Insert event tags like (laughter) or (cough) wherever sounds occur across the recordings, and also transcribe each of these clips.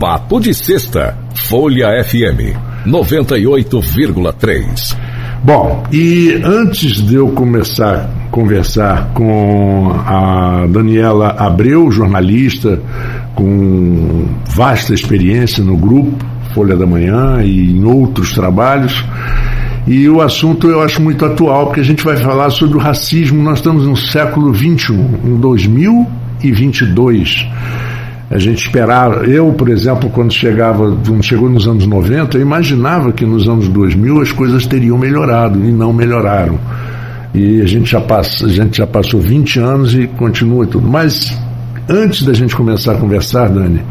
Papo de Sexta, Folha FM 98,3. Bom, e antes de eu começar a conversar com a Daniela Abreu, jornalista com vasta experiência no grupo Folha da Manhã e em outros trabalhos, e o assunto eu acho muito atual, porque a gente vai falar sobre o racismo. Nós estamos no século XXI, em 2022 a gente esperava, eu, por exemplo, quando chegava, chegou nos anos 90, eu imaginava que nos anos 2000 as coisas teriam melhorado e não melhoraram. E a gente já, passa, a gente já passou 20 anos e continua tudo. Mas antes da gente começar a conversar, Dani,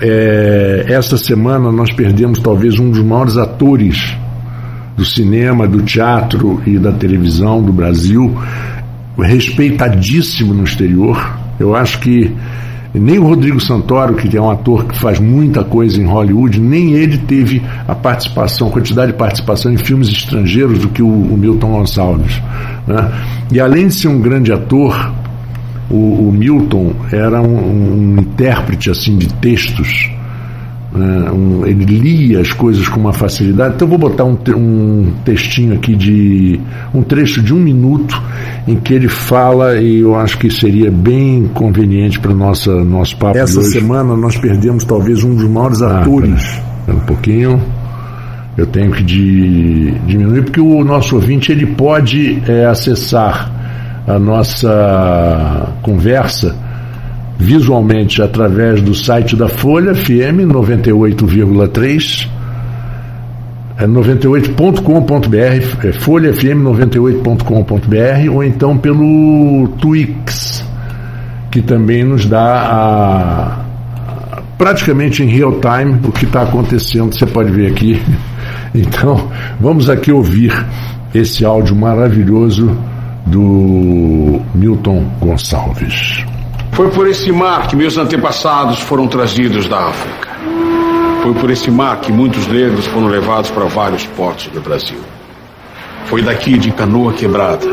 é, essa semana nós perdemos talvez um dos maiores atores do cinema, do teatro e da televisão do Brasil, respeitadíssimo no exterior. Eu acho que nem o Rodrigo Santoro, que é um ator que faz muita coisa em Hollywood, nem ele teve a participação, quantidade de participação em filmes estrangeiros do que o, o Milton Gonçalves. Né? E além de ser um grande ator, o, o Milton era um, um intérprete assim de textos né, um, ele lia as coisas com uma facilidade. Então vou botar um, um, textinho aqui de um trecho de um minuto em que ele fala e eu acho que seria bem conveniente para nossa nosso papo. Essa semana nós perdemos talvez um dos maiores ah, atores. Um pouquinho. Eu tenho que de, diminuir porque o nosso ouvinte ele pode é, acessar a nossa conversa visualmente através do site da Folha FM 98,3 é 98.com.br, é Folha FM 98.com.br ou então pelo Twix, que também nos dá a, praticamente em real time o que está acontecendo, você pode ver aqui. (laughs) Então, vamos aqui ouvir esse áudio maravilhoso do Milton Gonçalves. Foi por esse mar que meus antepassados foram trazidos da África. Foi por esse mar que muitos negros foram levados para vários portos do Brasil. Foi daqui de canoa quebrada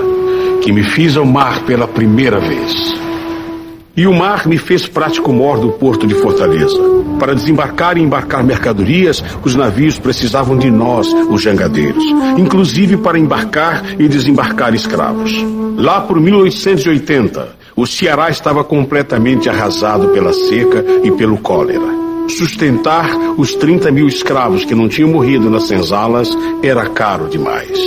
que me fiz ao mar pela primeira vez. E o mar me fez prático mor do porto de Fortaleza. Para desembarcar e embarcar mercadorias, os navios precisavam de nós, os jangadeiros, inclusive para embarcar e desembarcar escravos. Lá por 1880, o Ceará estava completamente arrasado pela seca e pelo cólera. Sustentar os 30 mil escravos que não tinham morrido nas senzalas era caro demais.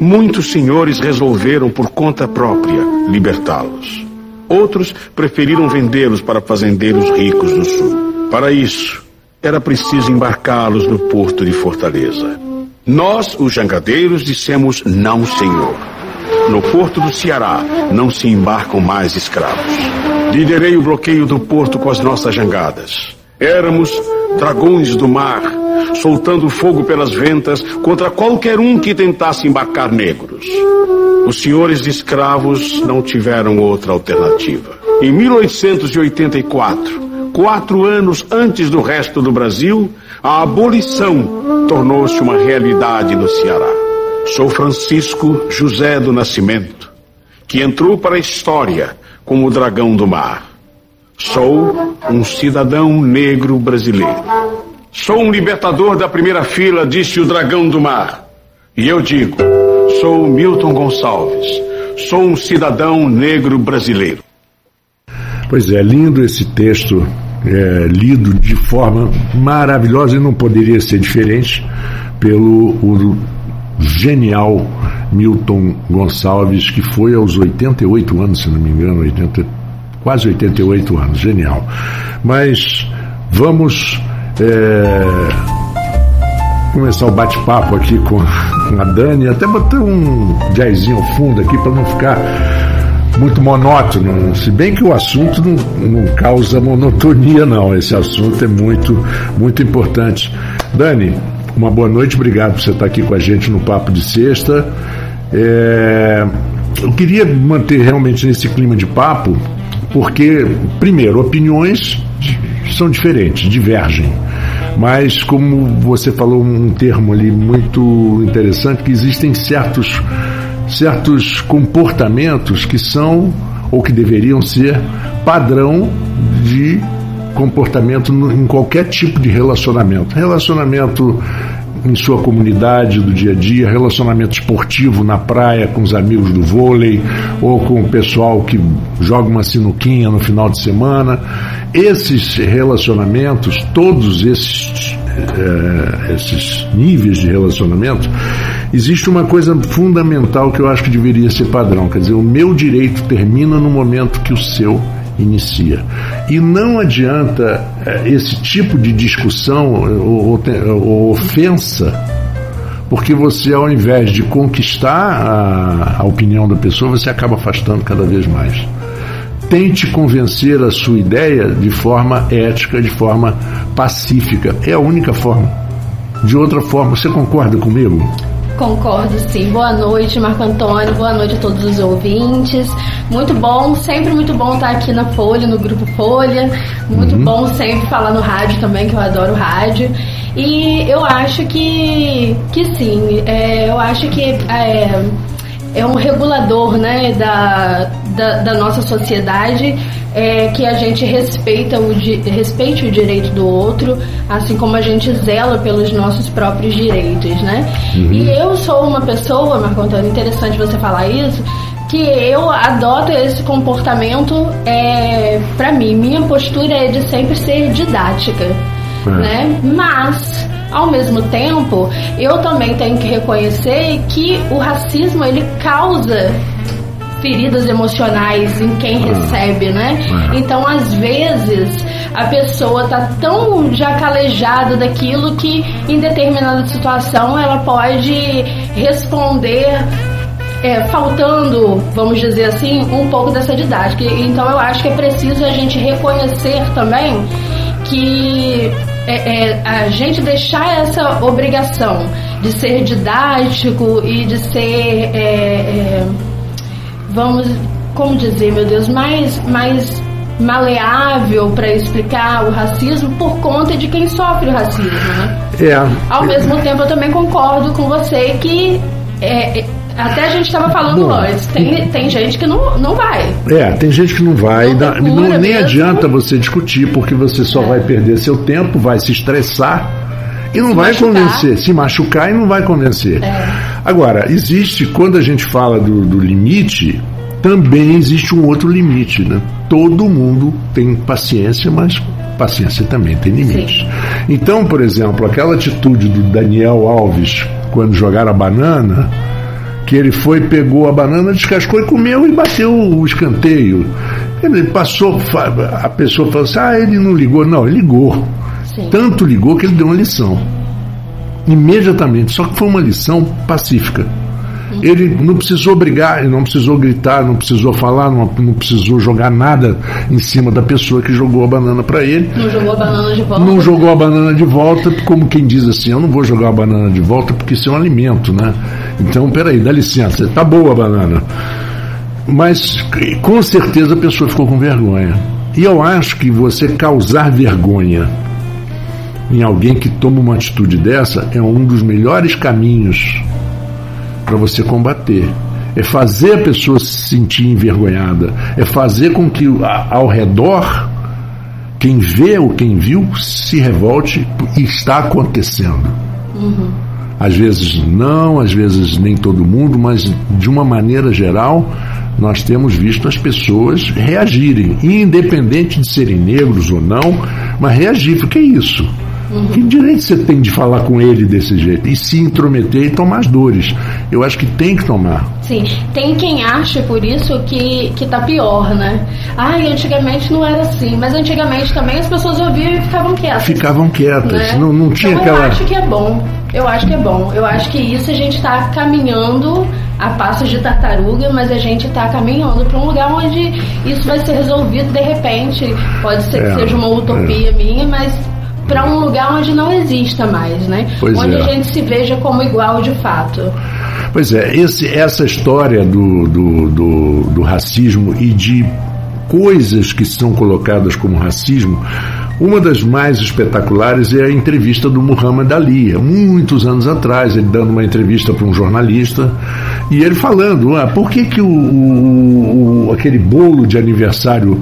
Muitos senhores resolveram por conta própria libertá-los. Outros preferiram vendê-los para fazendeiros ricos do sul. Para isso, era preciso embarcá-los no porto de Fortaleza. Nós, os jangadeiros, dissemos não, senhor. No porto do Ceará não se embarcam mais escravos. Liderei o bloqueio do porto com as nossas jangadas. Éramos dragões do mar, soltando fogo pelas ventas contra qualquer um que tentasse embarcar negros. Os senhores escravos não tiveram outra alternativa. Em 1884, quatro anos antes do resto do Brasil, a abolição tornou-se uma realidade no Ceará. Sou Francisco José do Nascimento, que entrou para a história como o dragão do mar. Sou um cidadão negro brasileiro. Sou um libertador da primeira fila, disse o dragão do mar. E eu digo, sou Milton Gonçalves. Sou um cidadão negro brasileiro. Pois é, lindo esse texto, é, lido de forma maravilhosa e não poderia ser diferente pelo o, genial Milton Gonçalves, que foi aos 88 anos, se não me engano, 80, quase 88 anos, genial. Mas vamos é, começar o bate-papo aqui com, com, a Dani, até botar um jazzinho ao fundo aqui para não ficar muito monótono, se bem que o assunto não, não causa monotonia não, esse assunto é muito, muito importante. Dani, uma boa noite, obrigado por você estar aqui com a gente no Papo de Sexta. É, eu queria manter realmente nesse clima de papo, porque, primeiro, opiniões são diferentes, divergem. Mas, como você falou um termo ali muito interessante, que existem certos, certos comportamentos que são, ou que deveriam ser, padrão de comportamento em qualquer tipo de relacionamento. Relacionamento em sua comunidade do dia a dia, relacionamento esportivo na praia com os amigos do vôlei ou com o pessoal que joga uma sinuquinha no final de semana. Esses relacionamentos, todos esses, é, esses níveis de relacionamento, existe uma coisa fundamental que eu acho que deveria ser padrão. Quer dizer, o meu direito termina no momento que o seu inicia. E não adianta eh, esse tipo de discussão eh, ou, ou ofensa, porque você, ao invés de conquistar a, a opinião da pessoa, você acaba afastando cada vez mais. Tente convencer a sua ideia de forma ética, de forma pacífica. É a única forma. De outra forma, você concorda comigo? Concordo, sim. Boa noite, Marco Antônio. Boa noite a todos os ouvintes. Muito bom, sempre muito bom estar aqui na Folha, no Grupo Folha. Muito uhum. bom sempre falar no rádio também, que eu adoro rádio. E eu acho que, que sim, é, eu acho que é, é um regulador né, da, da, da nossa sociedade é que a gente respeita o, respeite o direito do outro, assim como a gente zela pelos nossos próprios direitos, né? Uhum. E eu sou uma pessoa, Marco Antônio, interessante você falar isso, que eu adoto esse comportamento é, para mim. Minha postura é de sempre ser didática, é. né? Mas ao mesmo tempo, eu também tenho que reconhecer que o racismo ele causa feridas emocionais em quem ah. recebe, né? Ah. Então, às vezes, a pessoa tá tão já calejada daquilo que em determinada situação ela pode responder é, faltando, vamos dizer assim, um pouco dessa didática. Então eu acho que é preciso a gente reconhecer também que é, é, a gente deixar essa obrigação de ser didático e de ser é, é vamos, como dizer, meu Deus, mais, mais maleável para explicar o racismo por conta de quem sofre o racismo, né? É. Ao mesmo tempo, eu também concordo com você que é, é até a gente estava falando Bom, antes, tem, tem gente que não, não vai. É, tem gente que não vai. Não não, nem mesmo. adianta você discutir, porque você só é. vai perder seu tempo, vai se estressar e não se vai machucar. convencer. Se machucar e não vai convencer. É. Agora, existe, quando a gente fala do, do limite, também existe um outro limite, né? Todo mundo tem paciência, mas paciência também tem limites. Sim. Então, por exemplo, aquela atitude do Daniel Alves quando jogaram a banana, que ele foi, pegou a banana, descascou e comeu e bateu o escanteio. Ele passou, a pessoa falou assim: ah, ele não ligou. Não, ele ligou. Sim. Tanto ligou que ele deu uma lição. Imediatamente, só que foi uma lição pacífica. Ele não precisou brigar, ele não precisou gritar, não precisou falar, não, não precisou jogar nada em cima da pessoa que jogou a banana para ele. Não jogou a banana de volta. Não jogou a banana de volta, como quem diz assim: eu não vou jogar a banana de volta porque isso é um alimento, né? Então, peraí, dá licença, tá boa a banana. Mas com certeza a pessoa ficou com vergonha. E eu acho que você causar vergonha em alguém que toma uma atitude dessa é um dos melhores caminhos para você combater. É fazer a pessoa se sentir envergonhada. É fazer com que ao redor, quem vê ou quem viu, se revolte e está acontecendo. Uhum. Às vezes não, às vezes nem todo mundo, mas de uma maneira geral, nós temos visto as pessoas reagirem, independente de serem negros ou não, mas reagir. O que é isso? Uhum. Que direito você tem de falar com ele desse jeito? E se intrometer e tomar as dores? Eu acho que tem que tomar. Sim, tem quem acha por isso que, que tá pior, né? Ai, antigamente não era assim, mas antigamente também as pessoas ouviam e ficavam quietas. Ficavam quietas, né? não, não tinha então, aquela. Eu acho que é bom, eu acho que é bom. Eu acho que isso a gente está caminhando a passos de tartaruga, mas a gente está caminhando para um lugar onde isso vai ser resolvido de repente. Pode ser que é, seja uma utopia é. minha, mas para um lugar onde não exista mais, né? Pois onde é. a gente se veja como igual de fato. Pois é, esse, essa história do, do, do, do racismo e de coisas que são colocadas como racismo, uma das mais espetaculares é a entrevista do Muhammad Ali, muitos anos atrás, ele dando uma entrevista para um jornalista e ele falando, ah, por que, que o, o, o aquele bolo de aniversário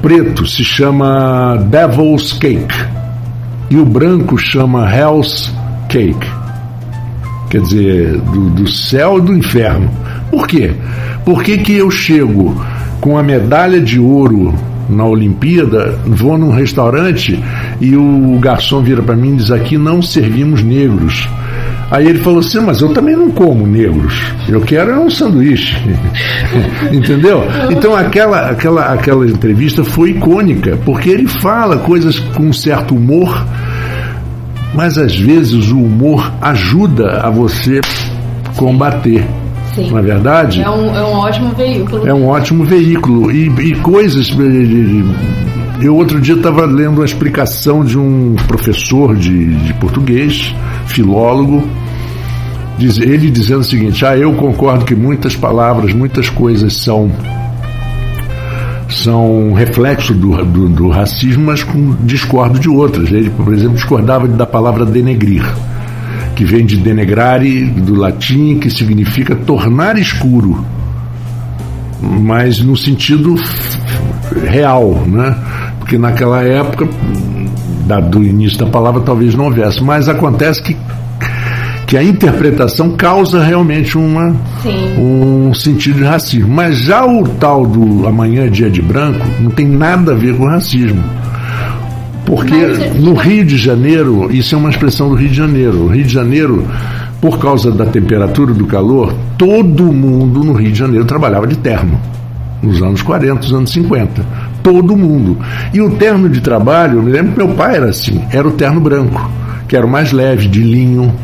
preto se chama Devil's Cake e o branco chama Hell's Cake. Quer dizer, do, do céu e do inferno. Por quê? Por que, que eu chego com a medalha de ouro na Olimpíada, vou num restaurante e o garçom vira para mim e diz: Aqui não servimos negros. Aí ele falou assim: Mas eu também não como negros. Eu quero é um sanduíche. (laughs) Entendeu? Então aquela, aquela, aquela entrevista foi icônica, porque ele fala coisas com um certo humor, mas às vezes o humor ajuda a você combater. Sim. Não é verdade? É um, é um ótimo veículo. É um ótimo veículo. E, e coisas. Eu outro dia estava lendo uma explicação de um professor de, de português, filólogo, diz, ele dizendo o seguinte: Ah, eu concordo que muitas palavras, muitas coisas são são reflexo do, do, do racismo, mas com, discordo de outras. Ele, por exemplo, discordava da palavra denegrir que vem de denegrare, do latim, que significa tornar escuro, mas no sentido real, né? Porque naquela época, do início da palavra, talvez não houvesse, mas acontece que que a interpretação causa realmente uma, um sentido de racismo. Mas já o tal do amanhã é dia de branco não tem nada a ver com racismo. Porque no Rio de Janeiro, isso é uma expressão do Rio de Janeiro. O Rio de Janeiro, por causa da temperatura do calor, todo mundo no Rio de Janeiro trabalhava de terno. Nos anos 40, nos anos 50. Todo mundo. E o terno de trabalho, eu me lembro que meu pai era assim, era o terno branco, que era o mais leve, de linho,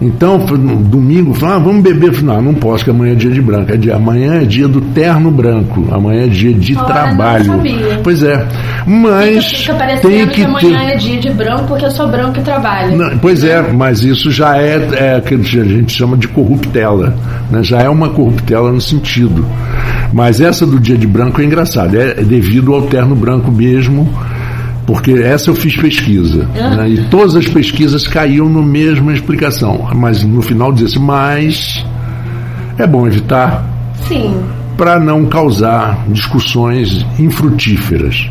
então, domingo, falou, ah, vamos beber. Falei, não, não posso, que amanhã é dia de branco. É dia, amanhã é dia do terno branco. Amanhã é dia de Olha, trabalho. Não sabia. Pois é. Mas. Fica, fica tem que, que amanhã ter... é dia de branco porque eu sou branco e trabalho. Não, pois é, mas isso já é, é que a gente chama de corruptela. Né? Já é uma corruptela no sentido. Mas essa do dia de branco é engraçada. É devido ao terno branco mesmo porque essa eu fiz pesquisa. Ah. Né, e todas as pesquisas caíam na mesma explicação. Mas no final dizia assim, mas é bom evitar. Sim. Para não causar discussões infrutíferas.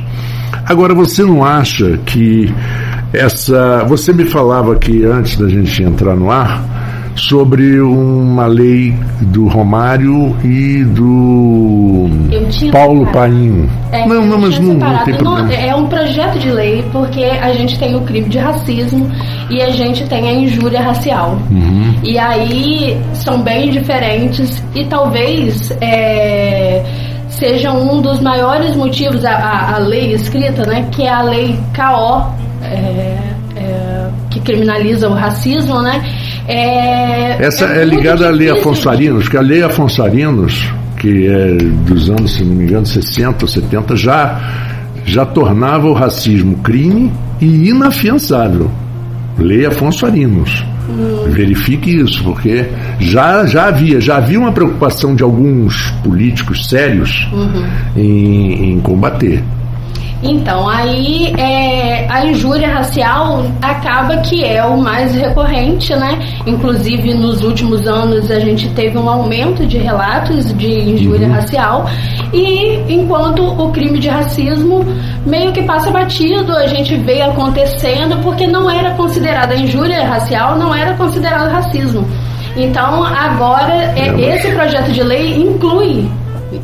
Agora, você não acha que essa. Você me falava que antes da gente entrar no ar sobre uma lei do Romário e do Paulo Paim. É, não, não, mas não, não, tem problema. é um projeto de lei porque a gente tem o crime de racismo e a gente tem a injúria racial. Uhum. E aí são bem diferentes e talvez é, seja um dos maiores motivos a, a, a, lei escrita, né, que é a lei KO. É, é, que criminaliza o racismo, né? É, Essa é, é ligada à lei Afonso Arinos, que a lei Afonso Arinos, que é dos anos, se não me engano, 60 ou 70, já, já tornava o racismo crime e inafiançável. Lei Afonso Arinos. Hum. Verifique isso, porque já, já havia, já havia uma preocupação de alguns políticos sérios uhum. em, em combater. Então, aí é, a injúria racial acaba que é o mais recorrente, né? Inclusive, nos últimos anos a gente teve um aumento de relatos de injúria uhum. racial e enquanto o crime de racismo meio que passa batido, a gente vê acontecendo porque não era considerada injúria racial, não era considerado racismo. Então, agora, é, esse projeto de lei inclui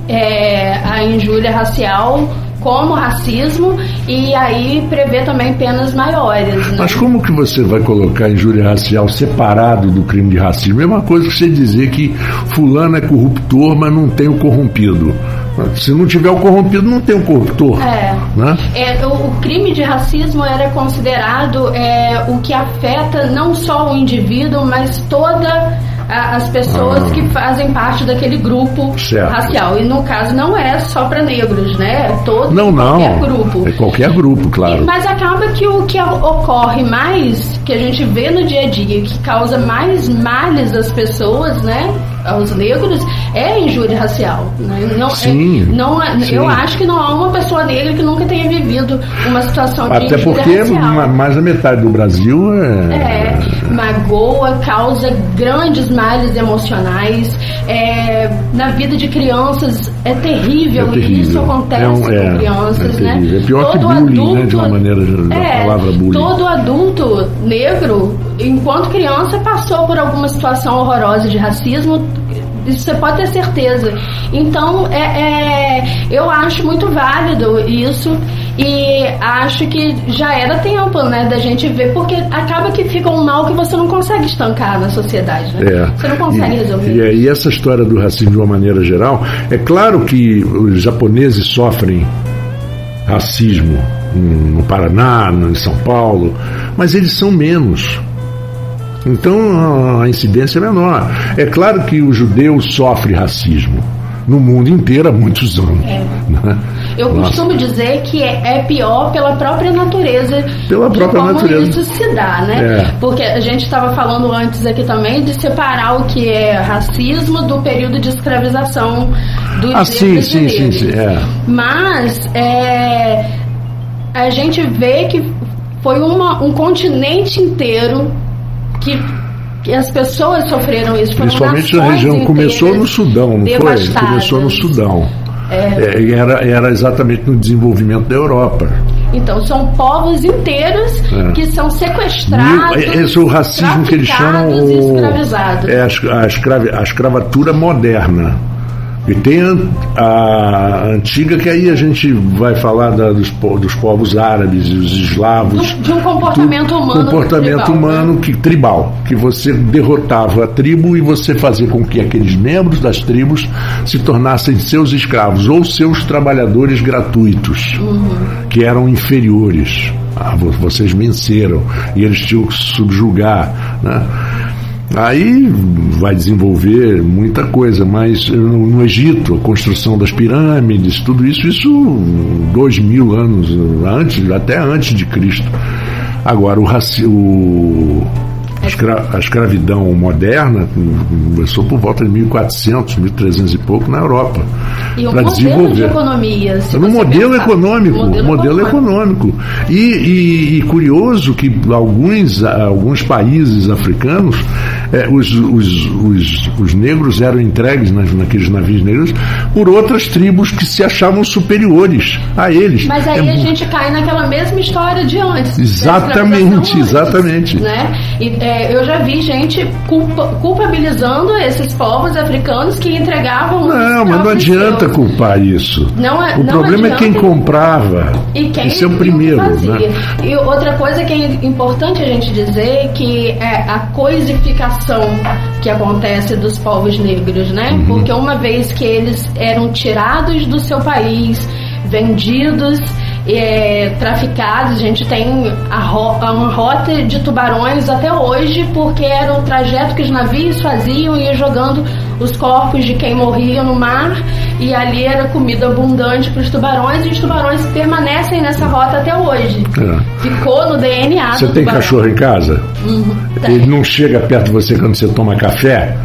é, a injúria racial como racismo e aí prevê também penas maiores. Né? Mas como que você vai colocar injúria racial separado do crime de racismo? É uma coisa que você dizer que fulano é corruptor, mas não tem o corrompido. Se não tiver o corrompido, não tem o corruptor. É. Né? é o, o, crime de racismo era considerado é, o que afeta não só o indivíduo, mas toda as pessoas ah. que fazem parte daquele grupo certo. racial. E no caso não é só para negros, né? É todo não, não. qualquer grupo. É qualquer grupo, claro. E, mas acaba que o que ocorre mais, que a gente vê no dia a dia, que causa mais males às pessoas, né? aos negros é injúria racial. Né? Não, sim, é, não é, sim. Eu acho que não há uma pessoa negra que nunca tenha vivido uma situação de Até injúria porque racial. mais da metade do Brasil é. É, magoa, causa grandes males emocionais. É, na vida de crianças é terrível, É terrível. isso acontece É um- com é, crianças, é né? É pior que bullying, né, de uma maneira da é, palavra bullying. Todo adulto negro, enquanto criança, passou por alguma situação horrorosa de racismo. Isso você pode ter certeza. Então, é, é, eu acho muito válido isso e acho que já era tempo, né, da gente ver, porque acaba que fica um mal que você não consegue estancar na sociedade, né? É. Você não consegue e, resolver. E, e essa história do racismo de uma maneira geral, é claro que os japoneses sofrem racismo no Paraná, em São Paulo, mas eles são menos. Então a incidência é menor. É claro que o judeu sofre racismo no mundo inteiro há muitos anos. É. né? Eu Nossa. costumo dizer que é, é pior pela própria natureza. Pela própria como natureza. isso se dá, né? É. Porque a gente estava falando antes aqui também de separar o que é racismo do período de escravização dos Ah, sim, sim, sim, sim, é. Mas é, a gente vê que foi uma, um continente inteiro que, que as pessoas sofreram isso. Foram Principalmente na região, começou no Sudão, não foi? Começou no Sudão. É, e era, era exatamente no desenvolvimento da Europa. Então, são povos inteiros É. que são sequestrados. Mil- Esse é o racismo que eles chamam e o, escravizados. é a, escra- a, escravi- a escravatura moderna. E tem a, a antiga, que aí a gente vai falar da- dos, dos povos árabes e os eslavos. De um comportamento do humano comportamento tribal, humano né? que, tribal, que você derrotava a tribo e você fazia com que aqueles membros das tribos se tornassem seus escravos ou seus trabalhadores gratuitos, Uhum. que eram inferiores. Ah, vo- vocês venceram e eles tinham que subjugar, né? Aí vai desenvolver muita coisa, mas no, Egito, a construção das pirâmides, tudo isso, isso dois mil anos antes, até antes de Cristo. Agora, o, raci o escra- a escravidão moderna começou por volta de 1400, 1300 e pouco na Europa. E um modelo de economia. você modelo pensar. econômico, Modelo modelo, econômico. E, e- e curioso que alguns, alguns países africanos, eh, os, os, os, os negros eram entregues nas, naqueles navios negros por outras tribos que se achavam superiores a eles. Mas aí É a gente cai naquela mesma história de antes. da Exatamente, antes, exatamente. Né? E, é, eu já vi gente culpa- culpabilizando esses povos africanos que entregavam. Não, mas não adianta seus. culpar isso. Não é- o não problema é quem adianta. comprava. E quem Esse é o primeiro. fazia. Né? E outra coisa que é importante a gente dizer que é a coisificação que acontece dos povos negros, né? Uhum. Porque uma vez que eles eram tirados do seu país, vendidos, é, traficados, a gente tem a ro uma rota de tubarões até hoje, porque era o trajeto que os navios faziam e ia jogando os corpos de quem morria no mar e ali era comida abundante para os tubarões e os tubarões permanecem nessa rota até hoje. É. Ficou no DNA Você tem tubarão. cachorro em casa? tem. Ele não chega perto de você quando você toma café?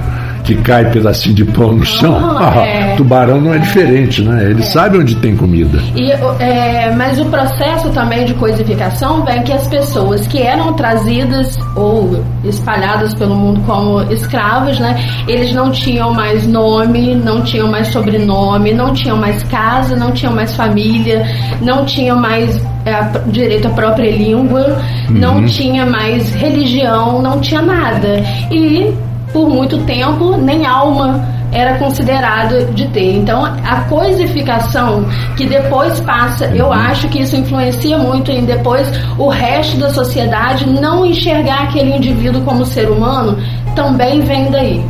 Que cai pedacinho de pão no chão? Ah, é. Tubarão não é diferente, né? Ele sabe onde tem comida. E, é, mas o processo também de coisificação vem que as pessoas que eram trazidas ou espalhadas pelo mundo como escravos, né, eles não tinham mais nome, não tinham mais sobrenome, não tinham mais casa, não tinham mais família, não tinham mais é, direito à própria língua, não tinha mais religião, não tinha nada. E por muito tempo nem alma era considerado de ter. Então, a coisificação que depois passa, eu acho que isso influencia muito em depois o resto da sociedade não enxergar aquele indivíduo como ser humano, também vem daí.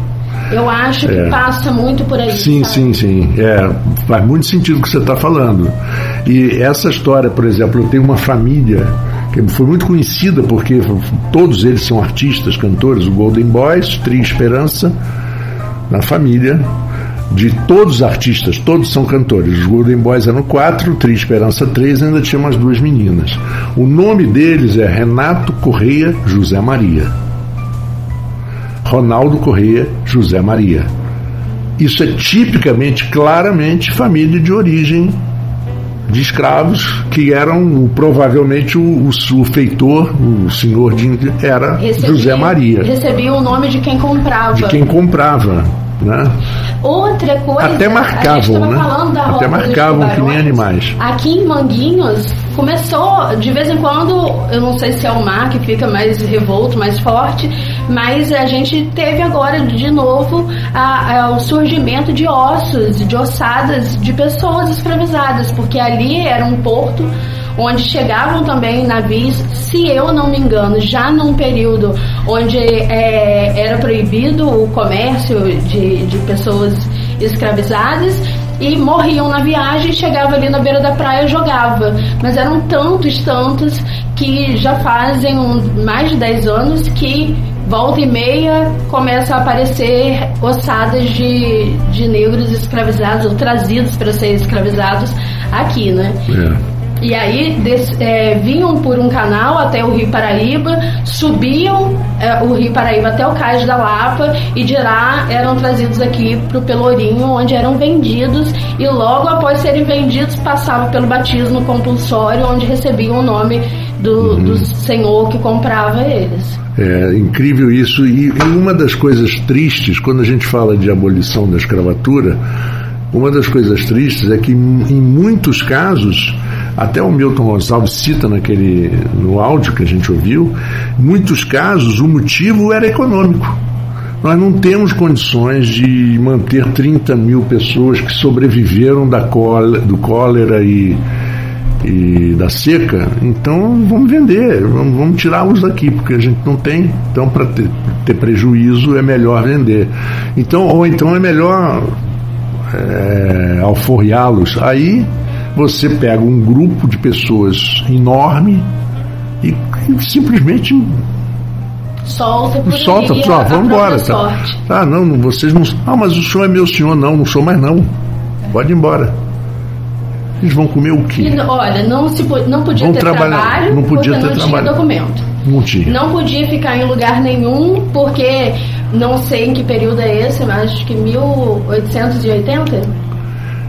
Eu acho que É. passa muito por aí. Sim, sabe? sim, sim. É, faz muito sentido o que você está falando. E essa história, por exemplo, eu tenho uma família foi muito conhecida porque todos eles são artistas, cantores, o Golden Boys, Tri Esperança, na família de todos os artistas, todos são cantores. Os Golden Boys eram quatro, Tri Esperança três, ainda tinha umas duas meninas. O nome deles é Renato Correia José Maria. Ronaldo Correia José Maria. Isso é tipicamente, claramente, família de origem de escravos que eram provavelmente o, o, o feitor, o senhor de era recebia, José Maria. Recebia o nome de quem comprava. De quem comprava. Né? Outra coisa. Até marcavam, né? Até marcavam que nem animais. Aqui em Manguinhos começou, de vez em quando, eu não sei se é o mar que fica mais revolto, mais forte, mas a gente teve agora de novo a, a, o surgimento de ossos, de ossadas de pessoas escravizadas, porque ali era um porto onde chegavam também navios, se eu não me engano, já num período onde é, era proibido o comércio de, de pessoas escravizadas e morriam na viagem, chegava ali na beira da praia jogava. Mas eram tantos, tantos que já fazem um, mais de 10 anos que volta e meia começa a aparecer ossadas de, de negros escravizados ou trazidos para ser escravizados aqui, né? É. E aí des, é, vinham por um canal até o Rio Paraíba, subiam é, o Rio Paraíba até o Cais da Lapa e de lá eram trazidos aqui para o Pelourinho, onde eram vendidos e logo após serem vendidos passavam pelo batismo compulsório, onde recebiam o nome do, uhum. do senhor que comprava eles. É incrível isso e, e uma das coisas tristes quando a gente fala de abolição da escravatura, uma das coisas tristes é que em muitos casos até o Milton Gonçalves cita naquele, no áudio que a gente ouviu, em muitos casos o motivo era econômico. Nós não temos condições de manter 30 mil pessoas que sobreviveram da cólera, do cólera e, e da seca, então vamos vender, vamos, vamos tirá-los daqui, porque a gente não tem. Então, para ter, ter, prejuízo, é melhor vender. Então, ou então é melhor é, alforriá-los. Aí você pega um grupo de pessoas enorme e, e simplesmente solta por solta aí, vamos embora tá. ah não vocês não ah mas o senhor é meu senhor não não sou mais não pode ir embora eles vão comer o quê? E, olha, não, se, não podia Vão ter trabalho não podia ter não trabalho. documento. Não tinha. Não podia ficar em lugar nenhum, porque não sei em que período é esse, mas acho que 1880?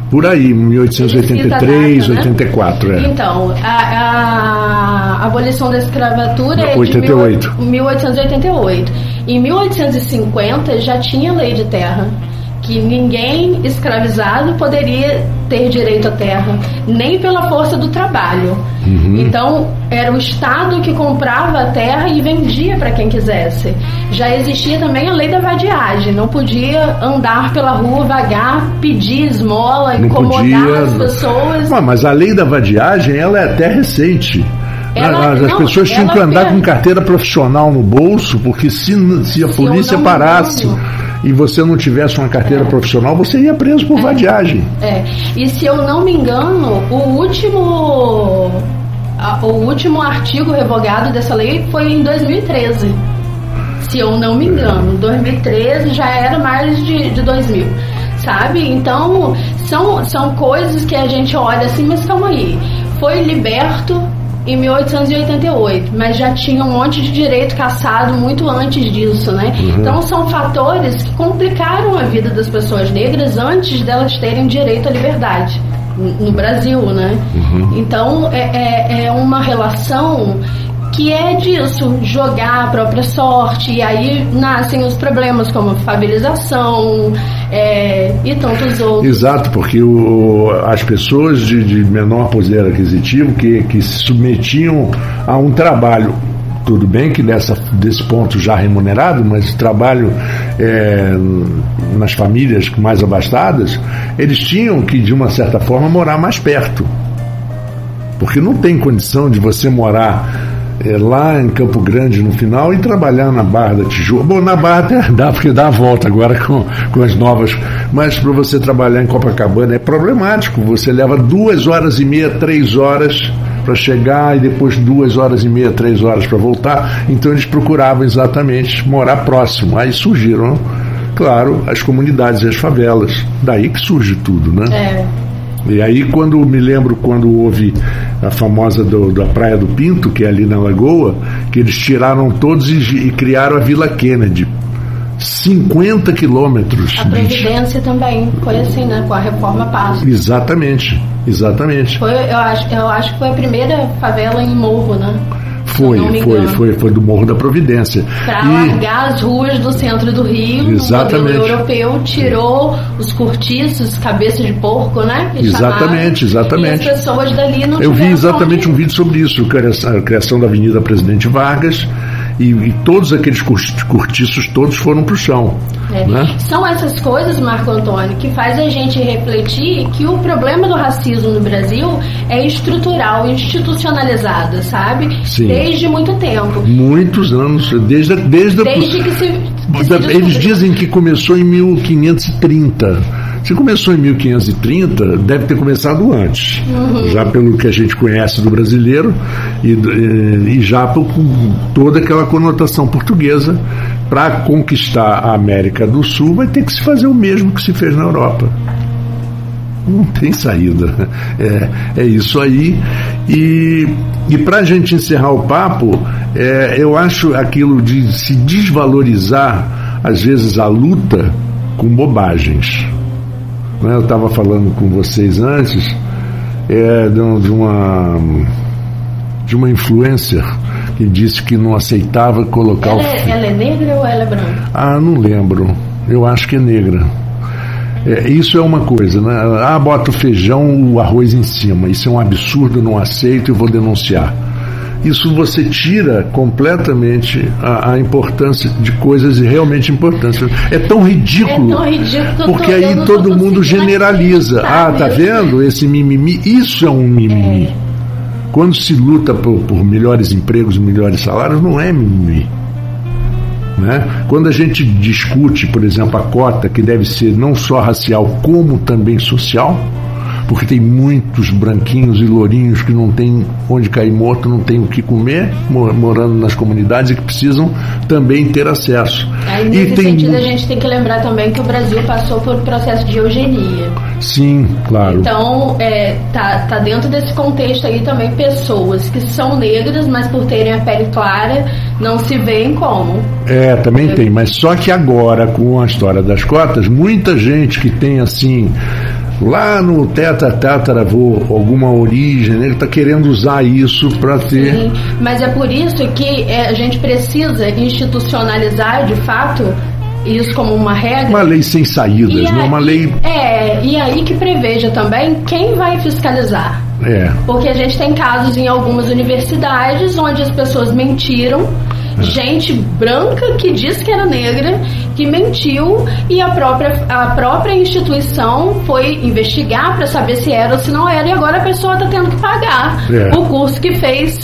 Por aí, 1883, data, 84, né? é. Então, a, a, abolição da escravatura é 88. de 1888. Em 1850 já tinha lei de terra que ninguém escravizado poderia ter direito à terra, nem pela força do trabalho. Uhum. Então, era o Estado que comprava a terra e vendia para quem quisesse. Já existia também a lei da vadiagem, não podia andar pela rua vagar, pedir esmola, não incomodar podia... as pessoas. mas a lei da vadiagem, ela é até recente. Ela, as não, pessoas tinham que andar com carteira profissional no bolso, porque se, se a se polícia parasse e você não tivesse uma carteira é. profissional, você ia preso por é. vadiagem. É. E se eu não me engano, o último a, o último artigo revogado dessa lei foi em 2013. Se eu não me engano, 2013 já era mais de, de 2000 sabe? Então, são, são coisas que a gente olha assim, mas calma aí. Foi liberto em 1888, mas já tinha um monte de direito caçado muito antes disso, né? Uhum. Então são fatores que complicaram a vida das pessoas negras antes delas terem direito à liberdade no Brasil, né? Uhum. Então é, é, é uma relação que é disso, jogar a própria sorte, e aí nascem os problemas como favelização é, e tantos outros. Exato, porque o, as pessoas de, de menor poder aquisitivo que, que se submetiam a um trabalho tudo bem que dessa, desse ponto já remunerado, mas trabalho é, nas famílias mais abastadas, eles tinham que, de uma certa forma, morar mais perto. Porque não tem condição de você morar é, lá em Campo Grande no final e trabalhar na Barra da Tijuca. Bom, na Barra até dá, porque dá a volta agora com, com as novas, mas para você trabalhar em Copacabana é problemático. Você leva duas horas e meia, três horas para chegar e depois duas horas e meia, três horas para voltar. Então eles procuravam exatamente morar próximo. Aí surgiram, claro, as comunidades e as favelas. Daí que surge tudo, né? É. E aí, quando me lembro quando houve a famosa do, da Praia do Pinto, que é ali na Lagoa, que eles tiraram todos e, e criaram a Vila Kennedy. 50 quilômetros. A Previdência também foi assim, né? Com a reforma Passo. Exatamente, exatamente. Foi, eu, acho, eu acho que foi a primeira favela em morro, né? Foi, foi, foi, foi do Morro da Providência. Para e... largar as ruas do centro do Rio, Exatamente. o europeu tirou os cortiços, cabeças de porco, né? exatamente, exatamente. E as pessoas dali não Eu vi exatamente um vídeo sobre isso, a criação da Avenida Presidente Vargas e, e todos aqueles cortiços todos foram para o chão. É. Né? São essas coisas, Marco Antônio, que faz a gente refletir que o problema do racismo no Brasil é estrutural, institucionalizado, sabe? Sim. Desde muito tempo. Muitos anos, desde, desde, desde que se, que se Eles dizem que começou em 1530 se começou em 1530, deve ter começado antes, uhum. já pelo que a gente conhece do brasileiro e, e já por toda aquela conotação portuguesa. Para conquistar a América do Sul, vai ter que se fazer o mesmo que se fez na Europa. Não tem saída. (laughs) É, é isso aí. E, e para a gente encerrar o papo, é, eu acho aquilo de se desvalorizar, às vezes, a luta com bobagens. Né? Eu estava falando com vocês antes é, de uma de uma influencer que disse que não aceitava colocar ela o é, ela é negra ou ela é branca? Ah, não lembro. Eu acho que é negra. É, isso é uma coisa, né? Ah, bota o feijão, o arroz em cima. Isso é um absurdo, não aceito e vou denunciar isso você tira completamente a, a, importância de coisas realmente importantes. É tão ridículo, é tão ridículo porque aí todo mundo generaliza. Ah, tá vendo esse mimimi? Isso é um mimimi. É. Quando se luta por, por melhores empregos, melhores salários, não é mimimi. Né? Quando a gente discute, por exemplo, a cota, que deve ser não só racial, como também social, porque tem muitos branquinhos e lourinhos que não tem onde cair morto, não tem o que comer, morando nas comunidades e que precisam também ter acesso. Aí, nesse e tem... sentido, a gente tem que lembrar também que o Brasil passou por um processo de eugenia. Sim, claro. Então, é, tá, tá dentro desse contexto aí também pessoas que são negras, mas por terem a pele clara, não se veem como. É, também tem, mas só que agora, com a história das cotas, muita gente que tem assim lá no teta tataravô alguma origem, né? ele está querendo usar isso para ter. Sim, mas é por isso que é, a gente precisa institucionalizar de fato isso como uma regra. Uma lei sem saídas, não é uma lei. É, e aí que preveja também quem vai fiscalizar. É. Porque a gente tem casos em algumas universidades onde as pessoas mentiram gente branca que diz que era negra, que mentiu e a própria, a própria instituição foi investigar para saber se era ou se não era e agora a pessoa está tendo que pagar é. o curso que fez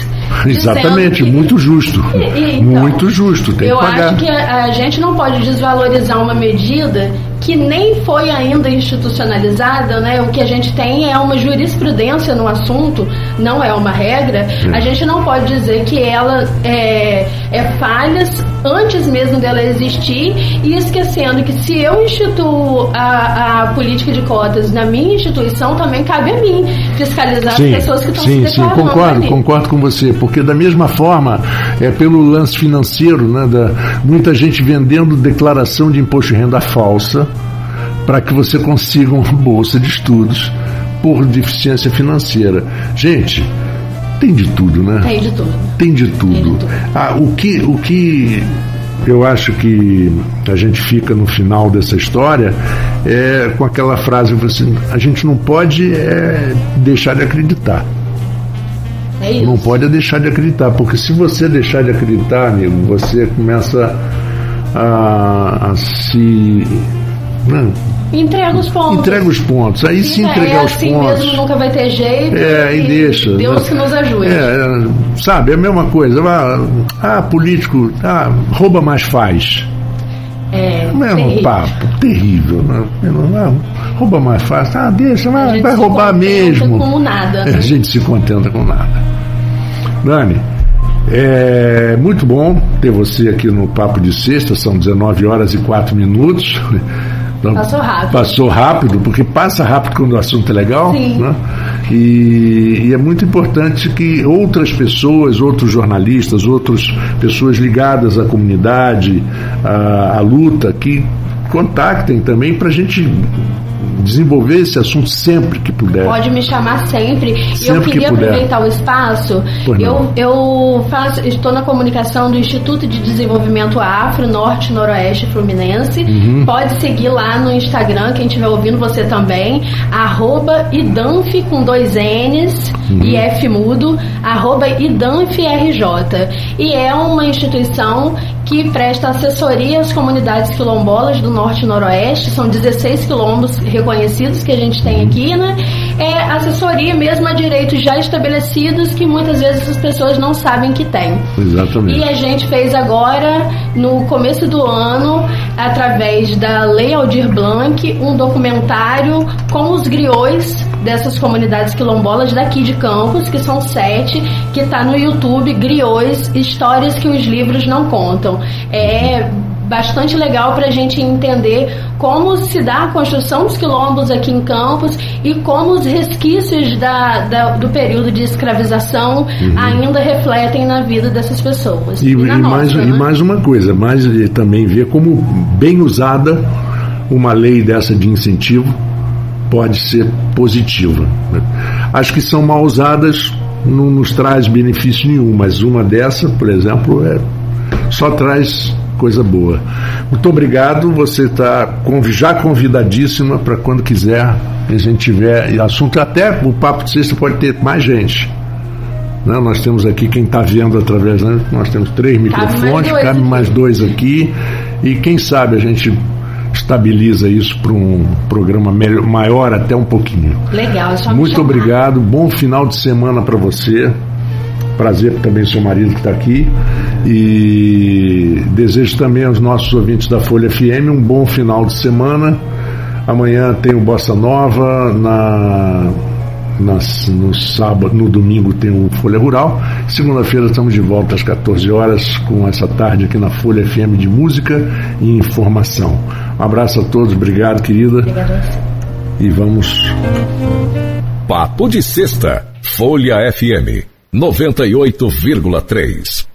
Exatamente, que, muito justo. E, então, muito justo, tem eu que pagar. Eu acho que a, a, gente não pode desvalorizar uma medida que nem foi ainda institucionalizada, né? O que a gente tem é uma jurisprudência no assunto, não é uma regra. A gente não pode dizer que ela é, é falhas antes mesmo dela existir e esquecendo que se eu instituo a, a política de cotas na minha instituição, também cabe a mim fiscalizar sim, as pessoas que estão sim, se declarando. Sim, concordo, ali. concordo com você, porque da mesma forma, é pelo lance financeiro, né, da, muita gente vendendo declaração de imposto de renda falsa, para que você consiga uma bolsa de estudos por deficiência financeira. Gente, tem de tudo, né? Tem de tudo. Tem de tudo. Tem de tudo. Ah, o, que, o que eu acho que a gente fica no final dessa história é com aquela frase assim, a gente não pode é, deixar de acreditar. É isso. Não pode deixar de acreditar, porque se você deixar de acreditar, amigo, você começa a, a se não. Entrega os pontos. Entrega os pontos. Aí se entregar é os assim pontos. Mesmo, nunca vai ter jeito. É, e, deixa. Deus que nos ajude. É, sabe, é a mesma coisa. Ah, ah político, ah, rouba mais faz. É, mesmo terrível. papo, terrível. Né? Ah, rouba mais fácil. Ah, deixa, vai, vai roubar mesmo. Com nada. Né? A gente se contenta com nada. Dani, é muito bom ter você aqui no Papo de Sexta, são 19 horas e 4 minutos. Então, Passou rápido. Passou rápido, porque passa rápido quando o assunto é legal. Sim. Né? E, e é muito importante que outras pessoas, outros jornalistas, outras pessoas ligadas à comunidade, à, à luta, que contactem também para a gente desenvolver esse assunto sempre que puder. Pode me chamar sempre. E Sempre eu que queria puder. aproveitar o espaço. Eu, eu faço, estou na comunicação do Instituto de Desenvolvimento Afro, Norte e Noroeste Fluminense. Uhum. Pode seguir lá no Instagram, quem estiver ouvindo você também. Arroba Idanf com dois N's Uhum. e F mudo, arroba IdanfRJ. E é uma instituição que presta assessoria às comunidades quilombolas do Norte e Noroeste. São 16 quilombos reconhecidos que a gente tem aqui, né? É assessoria mesmo a direitos já estabelecidos que muitas vezes as pessoas não sabem que tem. Exatamente. E a gente fez agora, no começo do ano, através da Lei Aldir Blanc, um documentário com os griots dessas comunidades quilombolas daqui de Campos, que são sete, que está no YouTube, Griots, Histórias que os livros não contam. É bastante legal para a gente entender como se dá a construção dos quilombos aqui em Campos e como os resquícios da, da- do período de escravização ainda refletem na vida dessas pessoas. Uhum. E, e mais, nossa, e né? mais uma coisa, mais também ver como bem usada uma lei dessa de incentivo pode ser positiva. né? Acho que são mal usadas, não nos traz benefício nenhum, mas uma dessa, por exemplo, é, só traz coisa boa. Muito obrigado, você está já convidadíssima para quando quiser a gente tiver assunto, até o Papo de Sexta pode ter mais gente. Né? Nós temos aqui quem está vendo através, né? nós temos três microfones, cabe aqui. mais dois aqui, e quem sabe a gente estabiliza isso para um programa melhor, maior até um pouquinho. Legal, é só Muito chamar. obrigado, bom final de semana para você. Prazer também seu marido que está aqui. E desejo também aos nossos ouvintes da Folha FM um bom final de semana. Amanhã tem o Bossa Nova, na, nas- no sábado, no domingo tem o Folha Rural. Segunda-feira estamos de volta às 14 horas com essa tarde aqui na Folha FM de música e informação. Um abraço a todos, obrigado, querida. Você. E vamos Papo de Sexta, Folha FM 98,3.